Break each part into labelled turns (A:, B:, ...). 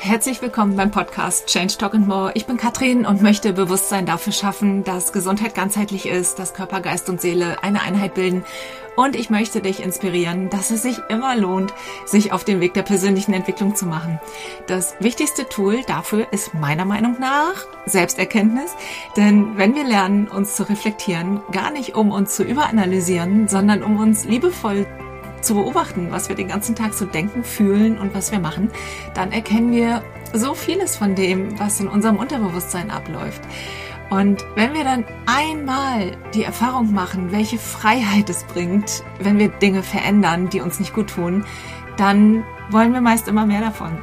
A: Herzlich willkommen beim Podcast Change Talk and More. Ich bin Katrin und möchte Bewusstsein dafür schaffen, dass Gesundheit ganzheitlich ist, dass Körper, Geist und Seele eine Einheit bilden. Und ich möchte dich inspirieren, dass es sich immer lohnt, sich auf den Weg der persönlichen Entwicklung zu machen. Das wichtigste Tool dafür ist meiner Meinung nach Selbsterkenntnis. Denn wenn wir lernen, uns zu reflektieren, gar nicht um uns zu überanalysieren, sondern um uns liebevoll zu beobachten, was wir den ganzen Tag so denken, fühlen und was wir machen, dann erkennen wir so vieles von dem, was in unserem Unterbewusstsein abläuft. Und wenn wir dann einmal die Erfahrung machen, welche Freiheit es bringt, wenn wir Dinge verändern, die uns nicht gut tun, dann wollen wir meist immer mehr davon.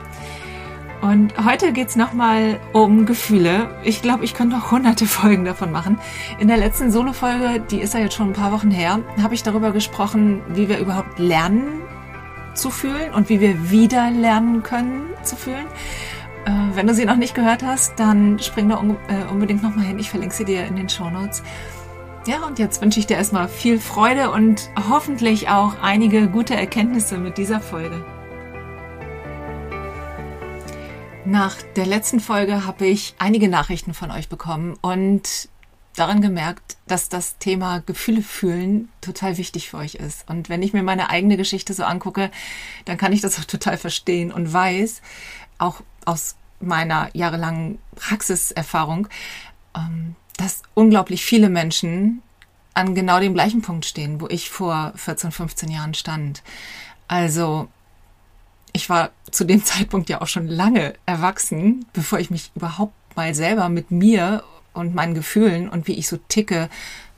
A: Und heute geht's nochmal um Gefühle. Ich glaube, ich könnte auch hunderte Folgen davon machen. In der letzten Solo-Folge, die ist ja jetzt schon ein paar Wochen her, habe ich darüber gesprochen, wie wir überhaupt lernen zu fühlen und wie wir wieder lernen können zu fühlen. Äh, wenn du sie noch nicht gehört hast, dann spring da un äh, unbedingt nochmal hin. Ich verlinke sie dir in den Show Notes. Ja, und jetzt wünsche ich dir erstmal viel Freude und hoffentlich auch einige gute Erkenntnisse mit dieser Folge. Nach der letzten Folge habe ich einige Nachrichten von euch bekommen und daran gemerkt, dass das Thema Gefühle fühlen total wichtig für euch ist. Und wenn ich mir meine eigene Geschichte so angucke, dann kann ich das auch total verstehen und weiß, auch aus meiner jahrelangen Praxiserfahrung, ähm, dass unglaublich viele Menschen an genau dem gleichen Punkt stehen, wo ich vor 14, 15 Jahren stand. Also ich war zu dem Zeitpunkt ja auch schon lange erwachsen, bevor ich mich überhaupt mal selber mit mir und meinen Gefühlen und wie ich so ticke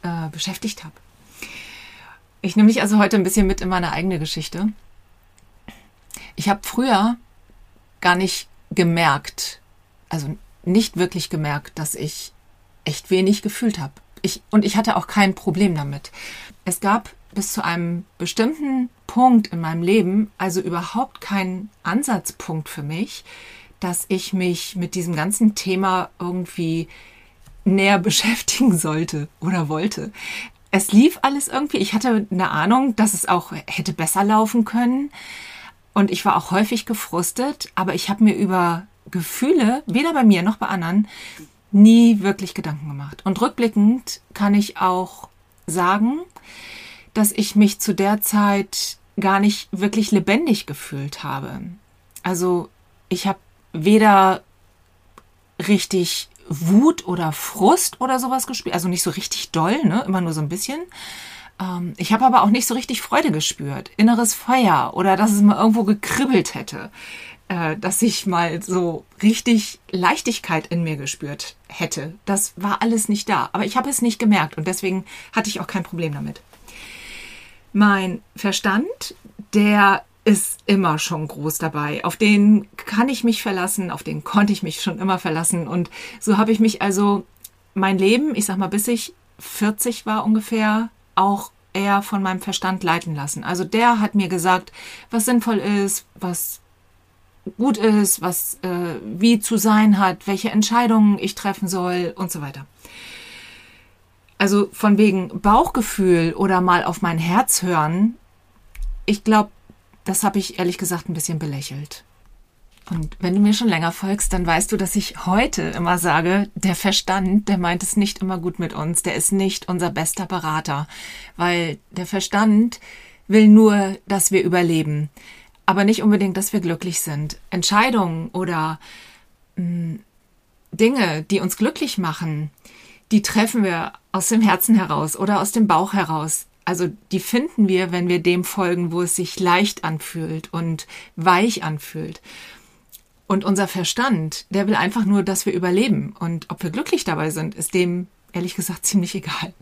A: äh, beschäftigt habe. Ich nehme mich also heute ein bisschen mit in meine eigene Geschichte. Ich habe früher gar nicht gemerkt, also nicht wirklich gemerkt, dass ich echt wenig gefühlt habe. Ich, und ich hatte auch kein Problem damit. Es gab bis zu einem bestimmten Punkt in meinem Leben, also überhaupt kein Ansatzpunkt für mich, dass ich mich mit diesem ganzen Thema irgendwie näher beschäftigen sollte oder wollte. Es lief alles irgendwie. Ich hatte eine Ahnung, dass es auch hätte besser laufen können. Und ich war auch häufig gefrustet, aber ich habe mir über Gefühle, weder bei mir noch bei anderen, nie wirklich Gedanken gemacht. Und rückblickend kann ich auch sagen, dass ich mich zu der Zeit gar nicht wirklich lebendig gefühlt habe. Also ich habe weder richtig Wut oder Frust oder sowas gespürt, also nicht so richtig doll, ne? immer nur so ein bisschen. Ähm, ich habe aber auch nicht so richtig Freude gespürt, inneres Feuer oder dass es mal irgendwo gekribbelt hätte, äh, dass ich mal so richtig Leichtigkeit in mir gespürt hätte. Das war alles nicht da, aber ich habe es nicht gemerkt und deswegen hatte ich auch kein Problem damit. Mein Verstand, der ist immer schon groß dabei. Auf den kann ich mich verlassen, auf den konnte ich mich schon immer verlassen. Und so habe ich mich also mein Leben, ich sag mal, bis ich 40 war ungefähr, auch eher von meinem Verstand leiten lassen. Also der hat mir gesagt, was sinnvoll ist, was gut ist, was äh, wie zu sein hat, welche Entscheidungen ich treffen soll und so weiter. Also von wegen Bauchgefühl oder mal auf mein Herz hören, ich glaube, das habe ich ehrlich gesagt ein bisschen belächelt. Und wenn du mir schon länger folgst, dann weißt du, dass ich heute immer sage, der Verstand, der meint es nicht immer gut mit uns, der ist nicht unser bester Berater, weil der Verstand will nur, dass wir überleben, aber nicht unbedingt, dass wir glücklich sind. Entscheidungen oder mh, hm, Dinge, die uns glücklich machen, die treffen wir aus dem Herzen heraus oder aus dem Bauch heraus. Also die finden wir, wenn wir dem folgen, wo es sich leicht anfühlt und weich anfühlt. Und unser Verstand, der will einfach nur, dass wir überleben. Und ob wir glücklich dabei sind, ist dem ehrlich gesagt ziemlich egal.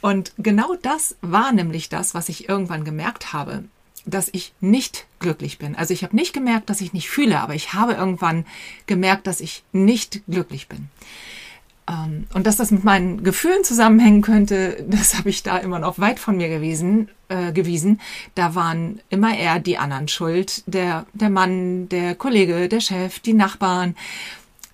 A: Und genau das war nämlich das, was ich irgendwann gemerkt habe, dass ich nicht glücklich bin. Also ich habe nicht gemerkt, dass ich nicht fühle, aber ich habe irgendwann gemerkt, dass ich nicht glücklich bin. Ähm, und dass das mit meinen Gefühlen zusammenhängen könnte, das habe ich da immer noch weit von mir gewesen, äh, gewiesen. Da waren immer eher die anderen schuld. Der, der Mann, der Kollege, der Chef, die Nachbarn.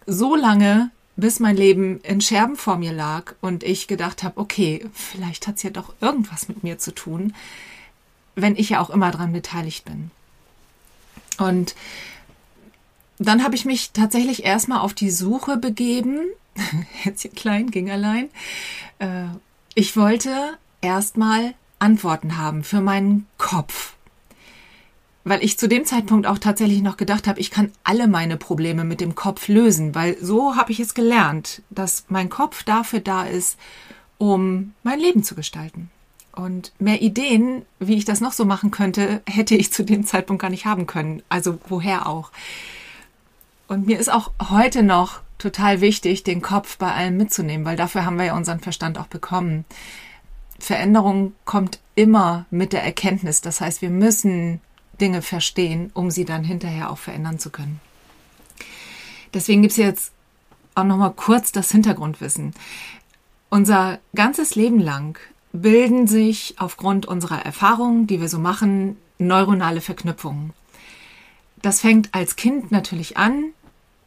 A: So lange, bis mein Leben in Scherben vor mir lag und ich gedacht habe, okay, vielleicht hat es ja doch irgendwas mit mir zu tun, wenn ich ja auch immer dran beteiligt bin. Und dann habe ich mich tatsächlich erstmal auf die Suche begeben. Herzchen klein, ging allein. Äh, ich wollte erstmal Antworten haben für meinen Kopf. Weil ich zu dem Zeitpunkt auch tatsächlich noch gedacht habe, ich kann alle meine Probleme mit dem Kopf lösen, weil so habe ich es gelernt, dass mein Kopf dafür da ist, um mein Leben zu gestalten. Und mehr Ideen, wie ich das noch so machen könnte, hätte ich zu dem Zeitpunkt gar nicht haben können. Also woher auch. Und mir ist auch heute noch total wichtig, den Kopf bei allem mitzunehmen, weil dafür haben wir ja unseren Verstand auch bekommen. Veränderung kommt immer mit der Erkenntnis. Das heißt, wir müssen Dinge verstehen, um sie dann hinterher auch verändern zu können. Deswegen gibt es jetzt auch noch mal kurz das Hintergrundwissen. Unser ganzes Leben lang bilden sich aufgrund unserer Erfahrungen, die wir so machen, neuronale Verknüpfungen. Das fängt als Kind natürlich an.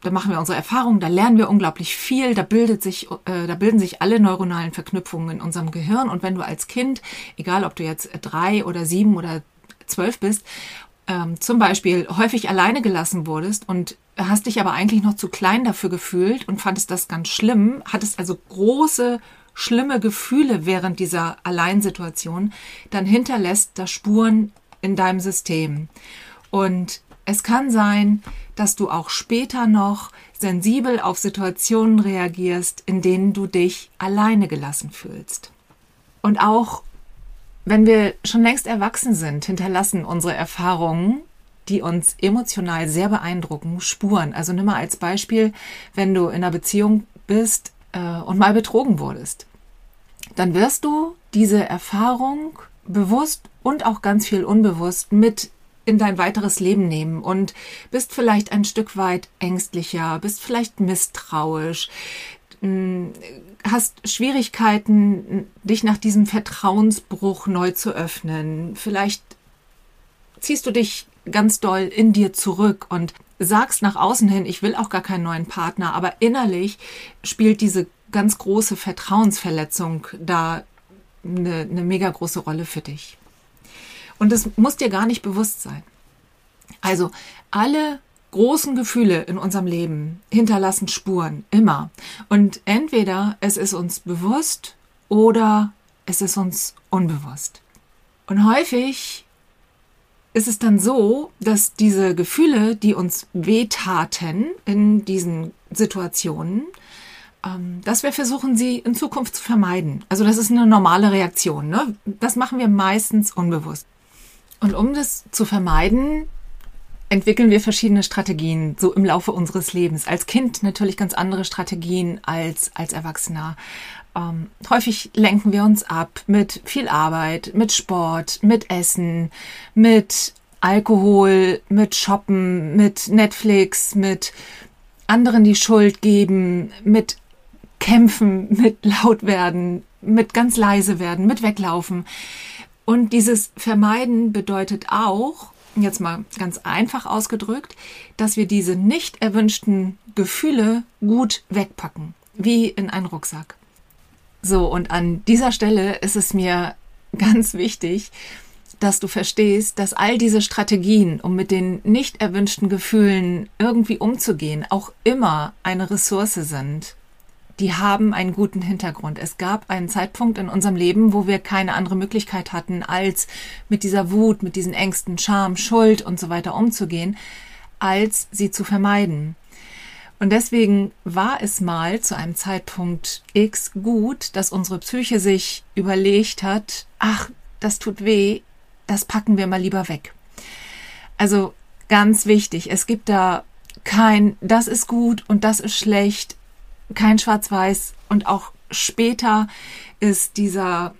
A: Da machen wir unsere Erfahrungen, da lernen wir unglaublich viel, da bildet sich, äh, da bilden sich alle neuronalen Verknüpfungen in unserem Gehirn. Und wenn du als Kind, egal ob du jetzt drei oder sieben oder zwölf bist, ähm, zum Beispiel häufig alleine gelassen wurdest und hast dich aber eigentlich noch zu klein dafür gefühlt und fandest das ganz schlimm, hattest also große schlimme Gefühle während dieser Alleinsituation, dann hinterlässt das Spuren in deinem System. Und es kann sein, dass du auch später noch sensibel auf Situationen reagierst, in denen du dich alleine gelassen fühlst. Und auch wenn wir schon längst erwachsen sind, hinterlassen unsere Erfahrungen, die uns emotional sehr beeindrucken, Spuren. Also nimm mal als Beispiel, wenn du in einer Beziehung bist, äh, und mal betrogen wurdest, dann wirst du diese Erfahrung bewusst und auch ganz viel unbewusst mit in dein weiteres Leben nehmen und bist vielleicht ein Stück weit ängstlicher, bist vielleicht misstrauisch, hm, hast Schwierigkeiten, dich nach diesem Vertrauensbruch neu zu öffnen. Vielleicht ziehst du dich ganz doll in dir zurück und sagst nach außen hin, ich will auch gar keinen neuen Partner, aber innerlich spielt diese ganz große Vertrauensverletzung da eine, eine mega große Rolle für dich. Und das muss dir gar nicht bewusst sein. Also alle großen Gefühle in unserem Leben hinterlassen Spuren, immer. Und entweder es ist uns bewusst oder es ist uns unbewusst. Und häufig ist es dann so, dass diese Gefühle, die uns wehtaten in diesen Situationen, ähm, dass wir versuchen, sie in Zukunft zu vermeiden. Also das ist eine normale Reaktion. Ne? Das machen wir meistens unbewusst. Und um das zu vermeiden, entwickeln wir verschiedene Strategien so im Laufe unseres Lebens. Als Kind natürlich ganz andere Strategien als als Erwachsener. Ähm, häufig lenken wir uns ab mit viel Arbeit, mit Sport, mit Essen, mit Alkohol, mit Shoppen, mit Netflix, mit anderen die Schuld geben, mit Kämpfen, mit laut werden, mit ganz leise werden, mit weglaufen. Und dieses Vermeiden bedeutet auch, jetzt mal ganz einfach ausgedrückt, dass wir diese nicht erwünschten Gefühle gut wegpacken, wie in einen Rucksack. So, und an dieser Stelle ist es mir ganz wichtig, dass du verstehst, dass all diese Strategien, um mit den nicht erwünschten Gefühlen irgendwie umzugehen, auch immer eine Ressource sind. Die haben einen guten Hintergrund. Es gab einen Zeitpunkt in unserem Leben, wo wir keine andere Möglichkeit hatten, als mit dieser Wut, mit diesen Ängsten, Scham, Schuld und so weiter umzugehen, als sie zu vermeiden. Und deswegen war es mal zu einem Zeitpunkt X gut, dass unsere Psyche sich überlegt hat, ach, das tut weh, das packen wir mal lieber weg. Also ganz wichtig, es gibt da kein, das ist gut und das ist schlecht, kein Schwarz-Weiß und auch später ist dieser,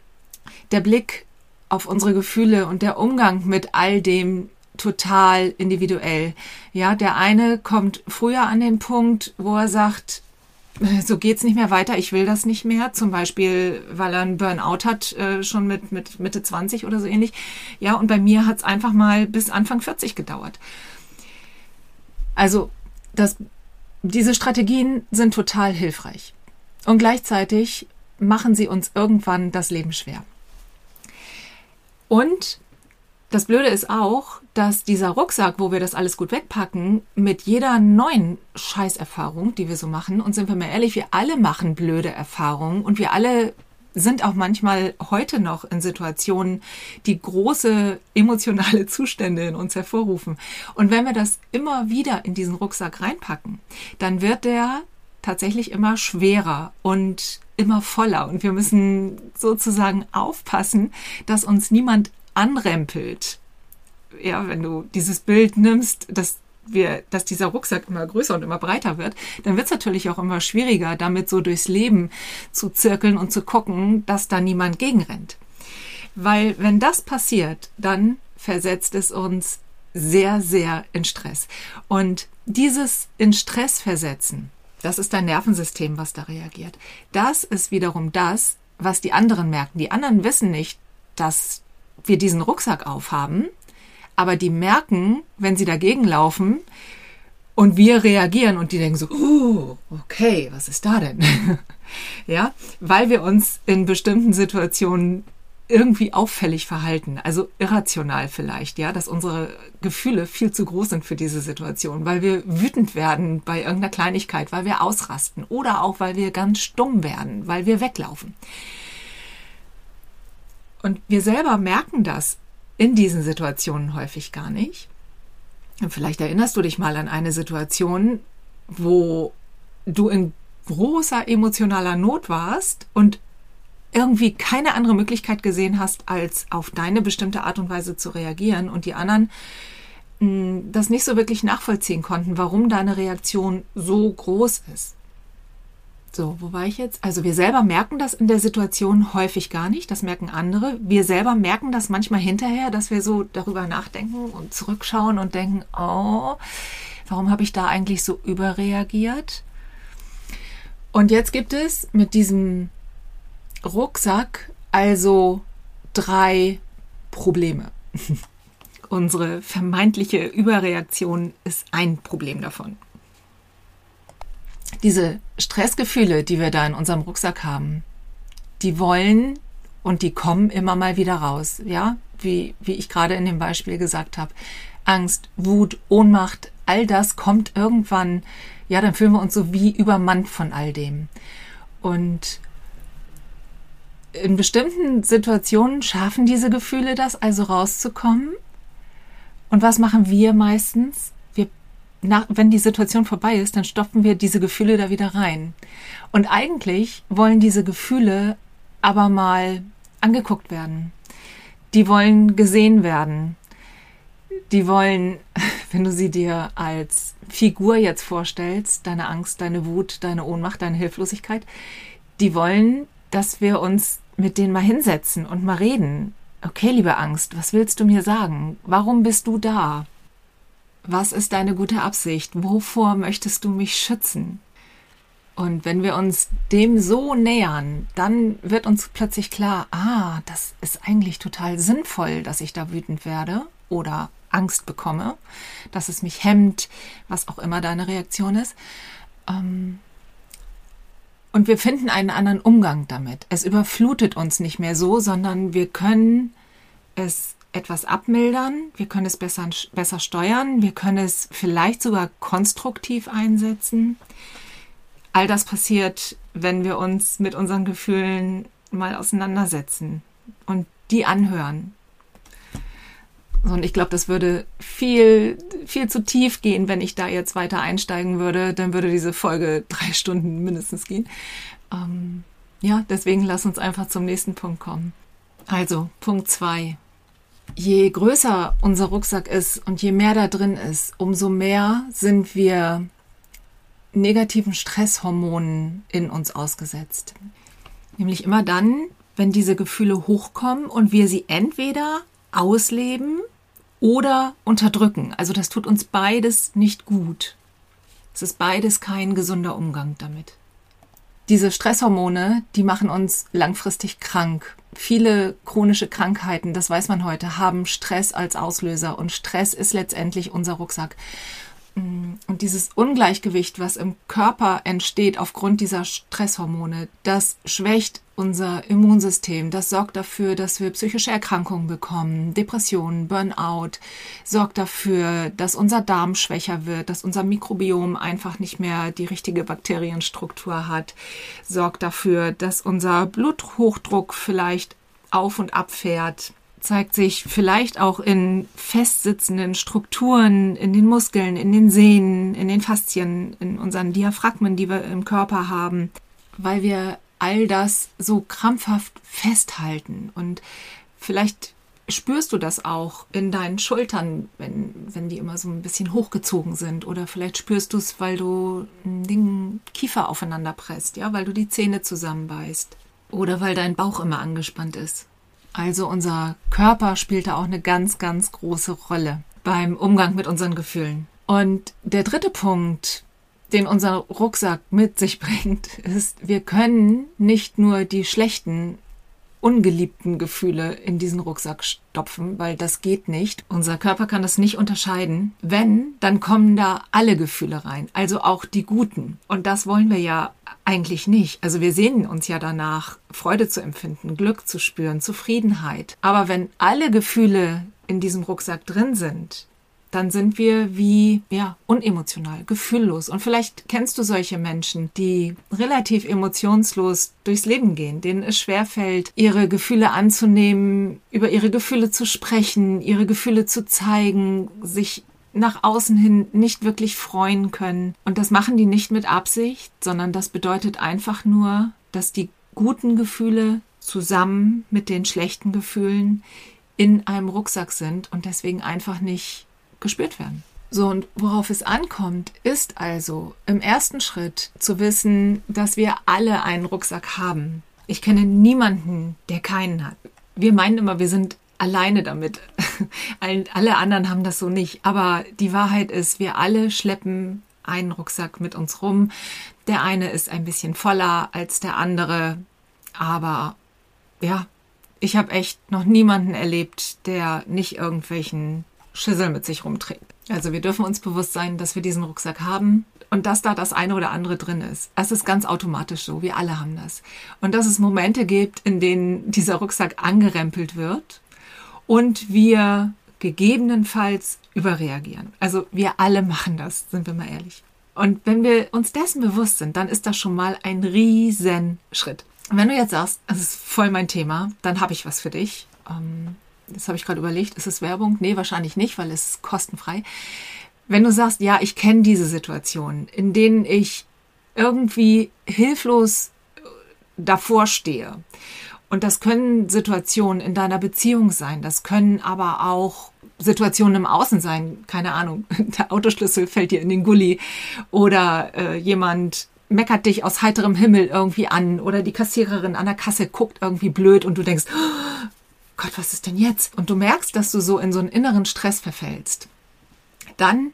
A: der Blick auf unsere Gefühle und der Umgang mit all dem total individuell. Ja, der eine kommt früher an den Punkt, wo er sagt, so geht's nicht mehr weiter, ich will das nicht mehr, zum Beispiel, weil er einen Burnout hat, äh, schon mit, mit Mitte 20 oder so ähnlich. Ja, und bei mir hat's einfach mal bis Anfang 40 gedauert. Also, das, diese Strategien sind total hilfreich. Und gleichzeitig machen sie uns irgendwann das Leben schwer. Und Das Blöde ist auch, dass dieser Rucksack, wo wir das alles gut wegpacken, mit jeder neuen Scheißerfahrung, die wir so machen, und sind wir mal ehrlich, wir alle machen blöde Erfahrungen und wir alle sind auch manchmal heute noch in Situationen, die große emotionale Zustände in uns hervorrufen. Und wenn wir das immer wieder in diesen Rucksack reinpacken, dann wird der tatsächlich immer schwerer und immer voller. Und wir müssen sozusagen aufpassen, dass uns niemand anrempelt. Ja, wenn du dieses Bild nimmst, dass wir, dass dieser Rucksack immer größer und immer breiter wird, dann wird es natürlich auch immer schwieriger, damit so durchs Leben zu zirkeln und zu gucken, dass da niemand gegenrennt. Weil wenn das passiert, dann versetzt es uns sehr, sehr in Stress. Und dieses in Stress versetzen, das ist dein Nervensystem, was da reagiert. Das ist wiederum das, was die anderen merken. Die anderen wissen nicht, dass wir diesen Rucksack aufhaben, aber die merken, wenn sie dagegen laufen und wir reagieren und die denken so, uh, okay, was ist da denn? ja, weil wir uns in bestimmten Situationen irgendwie auffällig verhalten, also irrational vielleicht, ja, dass unsere Gefühle viel zu groß sind für diese Situation, weil wir wütend werden bei irgendeiner Kleinigkeit, weil wir ausrasten oder auch weil wir ganz stumm werden, weil wir weglaufen. Und wir selber merken das in diesen Situationen häufig gar nicht. Und vielleicht erinnerst du dich mal an eine Situation, wo du in großer emotionaler Not warst und irgendwie keine andere Möglichkeit gesehen hast, als auf deine bestimmte Art und Weise zu reagieren und die anderen hm, das nicht so wirklich nachvollziehen konnten, warum deine Reaktion so groß ist. So, wo war ich jetzt? Also wir selber merken das in der Situation häufig gar nicht, das merken andere. Wir selber merken das manchmal hinterher, dass wir so darüber nachdenken und zurückschauen und denken, oh, warum habe ich da eigentlich so überreagiert? Und jetzt gibt es mit diesem Rucksack also drei Probleme. Unsere vermeintliche Überreaktion ist ein Problem davon diese Stressgefühle, die wir da in unserem Rucksack haben, die wollen und die kommen immer mal wieder raus, ja, wie, wie ich gerade in dem Beispiel gesagt habe. Angst, Wut, Ohnmacht, all das kommt irgendwann, ja, dann fühlen wir uns so wie übermannt von all dem. Und in bestimmten Situationen schaffen diese Gefühle das also rauszukommen. Und was machen wir meistens? Nach, wenn die Situation vorbei ist, dann stopfen wir diese Gefühle da wieder rein. Und eigentlich wollen diese Gefühle aber mal angeguckt werden. Die wollen gesehen werden. Die wollen, wenn du sie dir als Figur jetzt vorstellst, deine Angst, deine Wut, deine Ohnmacht, deine Hilflosigkeit, die wollen, dass wir uns mit denen mal hinsetzen und mal reden. Okay, liebe Angst, was willst du mir sagen? Warum bist du da? Was ist deine gute Absicht? Wovor möchtest du mich schützen? Und wenn wir uns dem so nähern, dann wird uns plötzlich klar, ah, das ist eigentlich total sinnvoll, dass ich da wütend werde oder Angst bekomme, dass es mich hemmt, was auch immer deine Reaktion ist. Ähm, und wir finden einen anderen Umgang damit. Es überflutet uns nicht mehr so, sondern wir können es etwas abmildern, wir können es besser, besser steuern, wir können es vielleicht sogar konstruktiv einsetzen. All das passiert, wenn wir uns mit unseren Gefühlen mal auseinandersetzen und die anhören. Und ich glaube, das würde viel, viel zu tief gehen, wenn ich da jetzt weiter einsteigen würde. Dann würde diese Folge drei Stunden mindestens gehen. Ähm, ja, deswegen lass uns einfach zum nächsten Punkt kommen. Also, Punkt zwei je größer unser Rucksack ist und je mehr da drin ist, umso mehr sind wir negativen Stresshormonen in uns ausgesetzt. Nämlich immer dann, wenn diese Gefühle hochkommen und wir sie entweder ausleben oder unterdrücken. Also das tut uns beides nicht gut. Es ist beides kein gesunder Umgang damit. Diese Stresshormone, die machen uns langfristig krank viele chronische Krankheiten, das weiß man heute, haben Stress als Auslöser und Stress ist letztendlich unser Rucksack. Mm, und dieses Ungleichgewicht, was im Körper entsteht aufgrund dieser Stresshormone, das schwächt unser Immunsystem. Das sorgt dafür, dass wir psychische Erkrankungen bekommen, Depressionen, Burnout, sorgt dafür, dass unser Darm schwächer wird, dass unser Mikrobiom einfach nicht mehr die richtige Bakterienstruktur hat, sorgt dafür, dass unser Bluthochdruck vielleicht auf und abfährt, zeigt sich vielleicht auch in festsitzenden Strukturen, in den Muskeln, in den Sehnen, in den Faszien, in unseren Diaphragmen, die wir im Körper haben, weil wir all das so krampfhaft festhalten. Und vielleicht spürst du das auch in deinen Schultern, wenn, wenn die immer so ein bisschen hochgezogen sind. Oder vielleicht spürst du es, weil du den Kiefer aufeinander presst, ja, weil du die Zähne zusammenbeißt. Oder weil dein Bauch immer angespannt ist. Also unser Körper spielt da auch eine ganz, ganz große Rolle beim Umgang mit unseren Gefühlen. Und der dritte Punkt, den unser Rucksack mit sich bringt, ist, wir können nicht nur die schlechten ungeliebten Gefühle in diesen Rucksack stopfen, weil das geht nicht. Unser Körper kann das nicht unterscheiden. Wenn, dann kommen da alle Gefühle rein, also auch die guten. Und das wollen wir ja eigentlich nicht. Also wir sehnen uns ja danach, Freude zu empfinden, Glück zu spüren, Zufriedenheit. Aber wenn alle Gefühle in diesem Rucksack drin sind, dann sind wir wie, ja, unemotional, gefühllos. Und vielleicht kennst du solche Menschen, die relativ emotionslos durchs Leben gehen, denen es schwerfällt, ihre Gefühle anzunehmen, über ihre Gefühle zu sprechen, ihre Gefühle zu zeigen, sich nach außen hin nicht wirklich freuen können. Und das machen die nicht mit Absicht, sondern das bedeutet einfach nur, dass die guten Gefühle zusammen mit den schlechten Gefühlen in einem Rucksack sind und deswegen einfach nicht gespürt werden. So, und worauf es ankommt, ist also im ersten Schritt zu wissen, dass wir alle einen Rucksack haben. Ich kenne niemanden, der keinen hat. Wir meinen immer, wir sind alleine damit. alle anderen haben das so nicht. Aber die Wahrheit ist, wir alle schleppen einen Rucksack mit uns rum. Der eine ist ein bisschen voller als der andere. Aber ja, ich habe echt noch niemanden erlebt, der nicht irgendwelchen Schüssel mit sich rumträgt. Also wir dürfen uns bewusst sein, dass wir diesen Rucksack haben und dass da das eine oder andere drin ist. Es ist ganz automatisch so, wir alle haben das. Und dass es Momente gibt, in denen dieser Rucksack angerempelt wird und wir gegebenenfalls überreagieren. Also wir alle machen das, sind wir mal ehrlich. Und wenn wir uns dessen bewusst sind, dann ist das schon mal ein Riesenschritt. Wenn du jetzt sagst, das ist voll mein Thema, dann habe ich was für dich. Ähm, das habe ich gerade überlegt, ist es Werbung? Nee, wahrscheinlich nicht, weil es ist kostenfrei. Wenn du sagst, ja, ich kenne diese Situationen, in denen ich irgendwie hilflos davor stehe. Und das können Situationen in deiner Beziehung sein, das können aber auch Situationen im Außen sein, keine Ahnung, der Autoschlüssel fällt dir in den Gully oder äh, jemand meckert dich aus heiterem Himmel irgendwie an oder die Kassiererin an der Kasse guckt irgendwie blöd und du denkst, Gott, was ist denn jetzt? Und du merkst, dass du so in so einen inneren Stress verfällst. Dann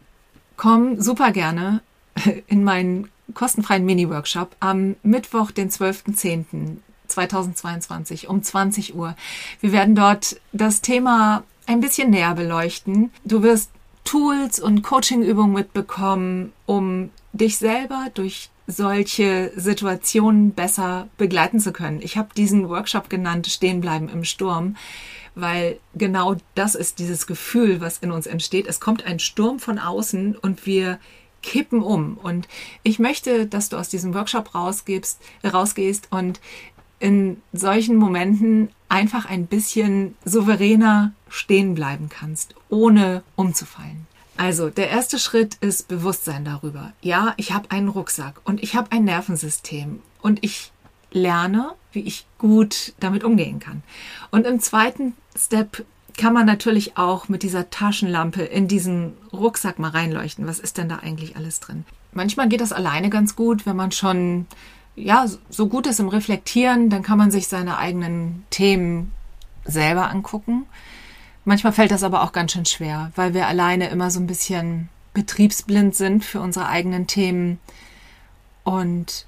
A: komm super gerne in meinen kostenfreien Mini-Workshop am Mittwoch, den 12.10.2022 um 20 Uhr. Wir werden dort das Thema ein bisschen näher beleuchten. Du wirst Tools und Coachingübungen mitbekommen, um dich selber durch solche Situationen besser begleiten zu können. Ich habe diesen Workshop genannt, Stehenbleiben im Sturm, weil genau das ist dieses Gefühl, was in uns entsteht. Es kommt ein Sturm von außen und wir kippen um. Und ich möchte, dass du aus diesem Workshop rausgibst, rausgehst und in solchen Momenten einfach ein bisschen souveräner stehen bleiben kannst, ohne umzufallen. Also der erste Schritt ist Bewusstsein darüber. Ja, ich habe einen Rucksack und ich habe ein Nervensystem und ich lerne, wie ich gut damit umgehen kann. Und im zweiten Step kann man natürlich auch mit dieser Taschenlampe in diesen Rucksack mal reinleuchten. Was ist denn da eigentlich alles drin? Manchmal geht das alleine ganz gut, wenn man schon ja, so gut ist im Reflektieren, dann kann man sich seine eigenen Themen selber angucken. Manchmal fällt das aber auch ganz schön schwer, weil wir alleine immer so ein bisschen betriebsblind sind für unsere eigenen Themen. Und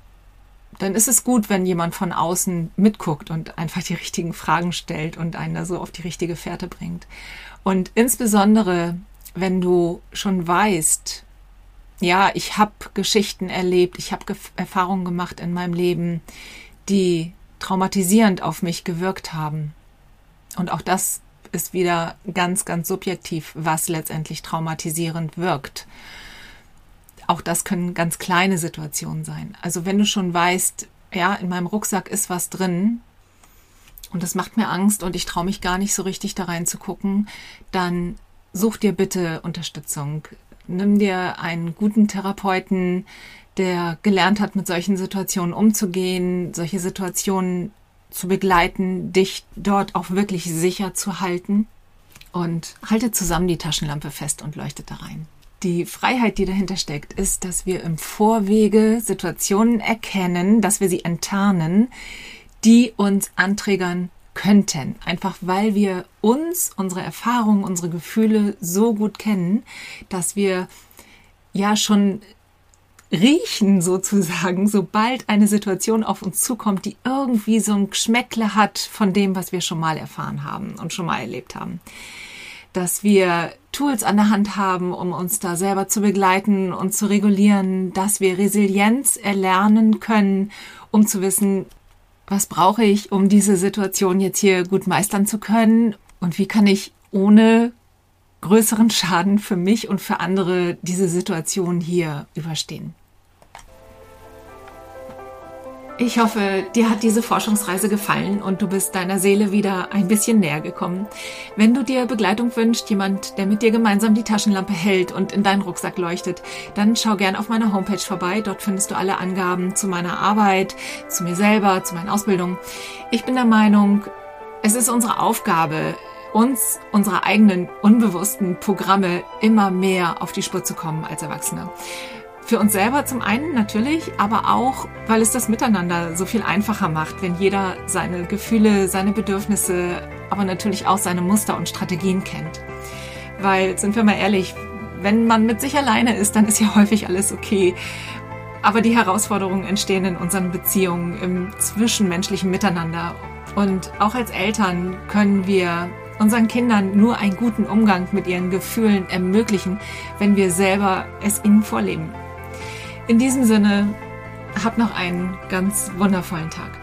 A: dann ist es gut, wenn jemand von außen mitguckt und einfach die richtigen Fragen stellt und einen da so auf die richtige Fährte bringt. Und insbesondere, wenn du schon weißt, ja, ich habe Geschichten erlebt, ich habe Erfahrungen gemacht in meinem Leben, die traumatisierend auf mich gewirkt haben. Und auch das ist wieder ganz, ganz subjektiv, was letztendlich traumatisierend wirkt. Auch das können ganz kleine Situationen sein. Also wenn du schon weißt, ja, in meinem Rucksack ist was drin und das macht mir Angst und ich traue mich gar nicht so richtig da rein zu gucken, dann such dir bitte Unterstützung. Nimm dir einen guten Therapeuten, der gelernt hat, mit solchen Situationen umzugehen, solche Situationen zu begleiten, dich dort auch wirklich sicher zu halten. Und halte zusammen die Taschenlampe fest und leuchtet da rein. Die Freiheit, die dahinter steckt, ist, dass wir im Vorwege Situationen erkennen, dass wir sie enttarnen, die uns anträgern könnten. Einfach weil wir uns, unsere Erfahrungen, unsere Gefühle so gut kennen, dass wir ja schon riechen sozusagen, sobald eine Situation auf uns zukommt, die irgendwie so ein Geschmäckle hat von dem, was wir schon mal erfahren haben und schon mal erlebt haben. Dass wir Tools an der Hand haben, um uns da selber zu begleiten und zu regulieren, dass wir Resilienz erlernen können, um zu wissen, was brauche ich, um diese Situation jetzt hier gut meistern zu können und wie kann ich ohne größeren Schaden für mich und für andere diese Situation hier überstehen. Ich hoffe, dir hat diese Forschungsreise gefallen und du bist deiner Seele wieder ein bisschen näher gekommen. Wenn du dir Begleitung wünschst, jemand, der mit dir gemeinsam die Taschenlampe hält und in deinen Rucksack leuchtet, dann schau gern auf meiner Homepage vorbei. Dort findest du alle Angaben zu meiner Arbeit, zu mir selber, zu meinen Ausbildungen. Ich bin der Meinung, es ist unsere Aufgabe, uns unsere eigenen unbewussten Programme immer mehr auf die Spur zu kommen als Erwachsene. Für uns selber zum einen natürlich, aber auch, weil es das Miteinander so viel einfacher macht, wenn jeder seine Gefühle, seine Bedürfnisse, aber natürlich auch seine Muster und Strategien kennt. Weil, sind wir mal ehrlich, wenn man mit sich alleine ist, dann ist ja häufig alles okay. Aber die Herausforderungen entstehen in unseren Beziehungen, im zwischenmenschlichen Miteinander. Und auch als Eltern können wir unseren Kindern nur einen guten Umgang mit ihren Gefühlen ermöglichen, wenn wir selber es ihnen vorleben. In diesem Sinne, hab noch einen ganz wundervollen Tag.